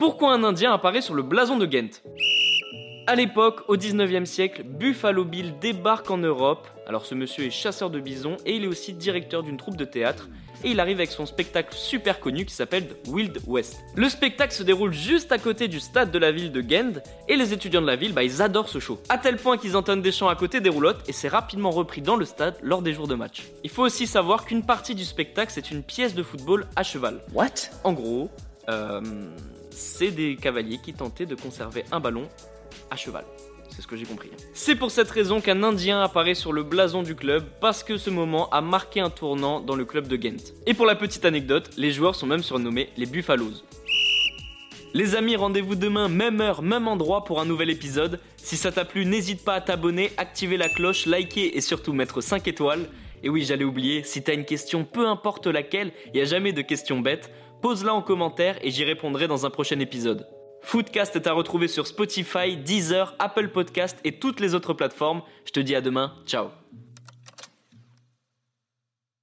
Pourquoi un Indien apparaît sur le blason de Ghent? À l'époque, au 19e siècle, Buffalo Bill débarque en Europe. Alors ce monsieur est chasseur de bisons et il est aussi directeur d'une troupe de théâtre. Et il arrive avec son spectacle super connu qui s'appelle Wild West. Le spectacle se déroule juste à côté du stade de la ville de Ghent et les étudiants de la ville, bah, ils adorent ce show. À tel point qu'ils entonnent des chants à côté des roulottes et c'est rapidement repris dans le stade lors des jours de match. Il faut aussi savoir qu'une partie du spectacle c'est une pièce de football à cheval. What? En gros, c'est des cavaliers qui tentaient de conserver un ballon à cheval. C'est ce que j'ai compris. C'est pour cette raison qu'un Indien apparaît sur le blason du club, parce que ce moment a marqué un tournant dans le club de Ghent. Et pour la petite anecdote, les joueurs sont même surnommés les Buffaloes. Les amis, rendez-vous demain, même heure, même endroit pour un nouvel épisode. Si ça t'a plu, n'hésite pas à t'abonner, activer la cloche, liker et surtout mettre 5 étoiles. Et oui, j'allais oublier, si t'as une question, peu importe laquelle, il a jamais de questions bêtes, pose-la en commentaire et j'y répondrai dans un prochain épisode. Foodcast est à retrouver sur Spotify, Deezer, Apple Podcast et toutes les autres plateformes. Je te dis à demain, ciao